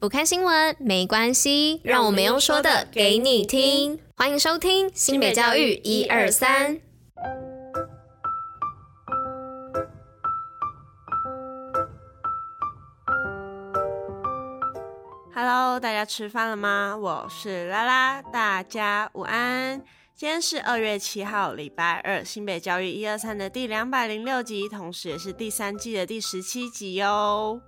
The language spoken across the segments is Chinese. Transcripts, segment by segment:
不看新闻没关系，让我们用说的给你听。欢迎收听新北教育一二三。Hello，大家吃饭了吗？我是拉拉，大家午安。今天是二月七号，礼拜二，新北教育一二三的第两百零六集，同时也是第三季的第十七集哟。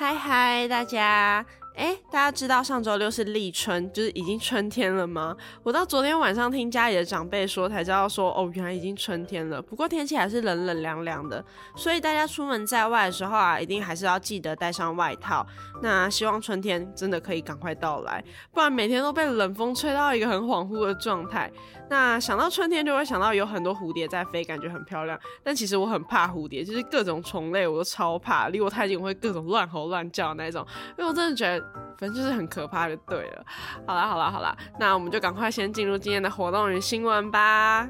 嗨嗨，大家！哎，大家知道上周六是立春，就是已经春天了吗？我到昨天晚上听家里的长辈说，才知道说，哦，原来已经春天了。不过天气还是冷冷凉凉的，所以大家出门在外的时候啊，一定还是要记得带上外套。那希望春天真的可以赶快到来，不然每天都被冷风吹到一个很恍惚的状态。那想到春天，就会想到有很多蝴蝶在飞，感觉很漂亮。但其实我很怕蝴蝶，就是各种虫类我都超怕，离我太近我会各种乱吼乱叫的那种，因为我真的觉得。反正就是很可怕，就对了。好啦，好啦，好啦，那我们就赶快先进入今天的活动与新闻吧。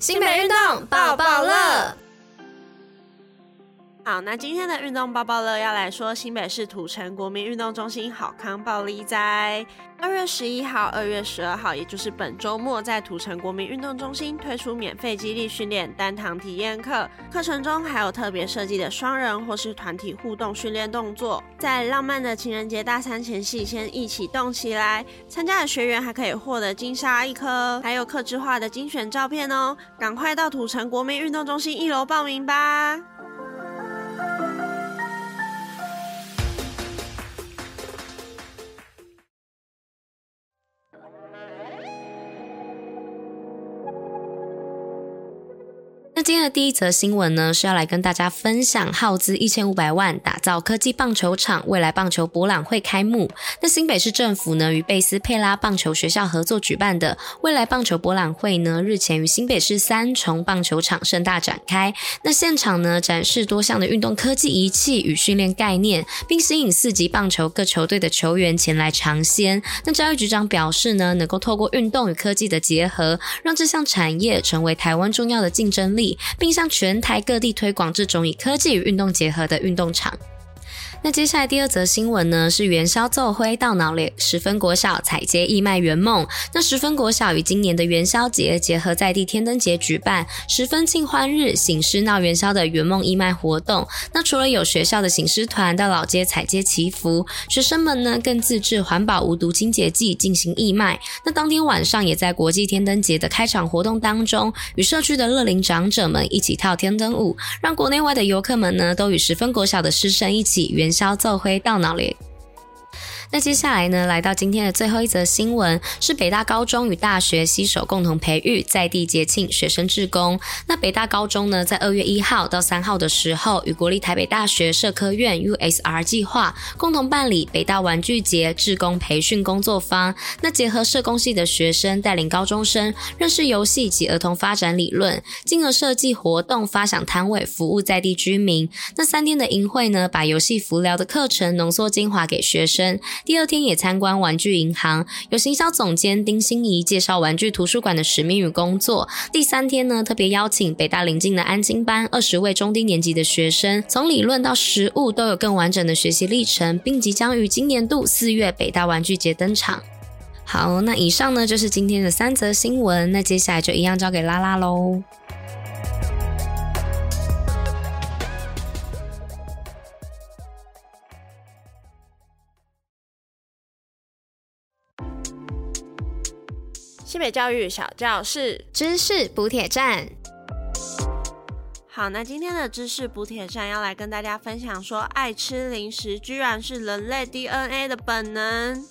新北运动爆爆乐。好，那今天的运动报报乐要来说新北市土城国民运动中心好康暴力哉。二月十一号、二月十二号，也就是本周末，在土城国民运动中心推出免费激励训练单堂体验课，课程中还有特别设计的双人或是团体互动训练动作，在浪漫的情人节大餐前夕，先一起动起来。参加的学员还可以获得金沙一颗，还有客制化的精选照片哦！赶快到土城国民运动中心一楼报名吧。那今天的第一则新闻呢，是要来跟大家分享耗资一千五百万打造科技棒球场，未来棒球博览会开幕。那新北市政府呢，与贝斯佩拉棒球学校合作举办的未来棒球博览会呢，日前于新北市三重棒球场盛大展开。那现场呢，展示多项的运动科技仪器与训练概念，并吸引四级棒球各球队的球员前来尝鲜。那教育局长表示呢，能够透过运动与科技的结合，让这项产业成为台湾重要的竞争力。并向全台各地推广这种以科技与运动结合的运动场。那接下来第二则新闻呢，是元宵奏辉到脑里，十分国小踩街义卖圆梦。那十分国小与今年的元宵节结合在地天灯节举办十分庆欢日醒狮闹元宵的圆梦义卖活动。那除了有学校的醒狮团到老街踩街祈福，学生们呢更自制环保无毒清洁剂进行义卖。那当天晚上也在国际天灯节的开场活动当中，与社区的乐龄长者们一起跳天灯舞，让国内外的游客们呢都与十分国小的师生一起元宵奏辉到脑里。那接下来呢，来到今天的最后一则新闻，是北大高中与大学携手共同培育在地节庆学生志工。那北大高中呢，在二月一号到三号的时候，与国立台北大学社科院 USR 计划共同办理北大玩具节志工培训工作坊。那结合社工系的学生带领高中生认识游戏及儿童发展理论，进而设计活动发想摊位服务在地居民。那三天的营会呢，把游戏辅疗的课程浓缩精华给学生。第二天也参观玩具银行，有行销总监丁心怡介绍玩具图书馆的使命与工作。第三天呢，特别邀请北大邻近的安亲班二十位中低年级的学生，从理论到实物都有更完整的学习历程，并即将于今年度四月北大玩具节登场。好，那以上呢就是今天的三则新闻，那接下来就一样交给拉拉喽。新北教育小教室，知识补铁站。好，那今天的知识补铁站要来跟大家分享说，爱吃零食居然是人类 DNA 的本能。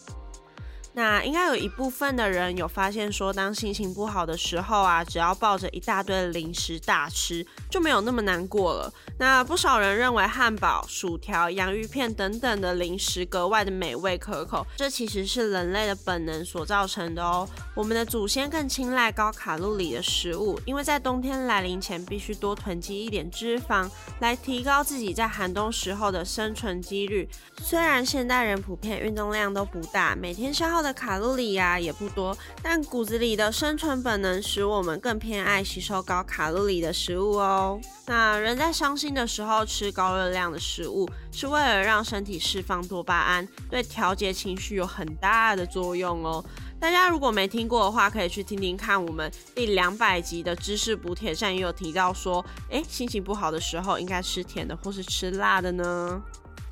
那应该有一部分的人有发现说，当心情不好的时候啊，只要抱着一大堆零食大吃，就没有那么难过了。那不少人认为汉堡、薯条、洋芋片等等的零食格外的美味可口，这其实是人类的本能所造成的哦。我们的祖先更青睐高卡路里的食物，因为在冬天来临前必须多囤积一点脂肪，来提高自己在寒冬时候的生存几率。虽然现代人普遍运动量都不大，每天消耗的卡路里呀、也不多，但骨子里的生存本能使我们更偏爱吸收高卡路里的食物哦。那人在伤心的时候吃高热量的食物，是为了让身体释放多巴胺，对调节情绪有很大的作用哦。大家如果没听过的话，可以去听听看。我们第两百集的知识补铁站也有提到说，诶，心情不好的时候应该吃甜的或是吃辣的呢。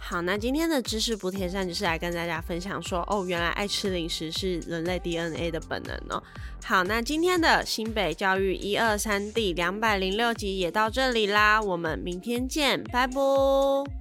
好，那今天的知识补铁站就是来跟大家分享说，哦，原来爱吃零食是人类 DNA 的本能哦。好，那今天的新北教育一二三第两百零六集也到这里啦，我们明天见，拜拜。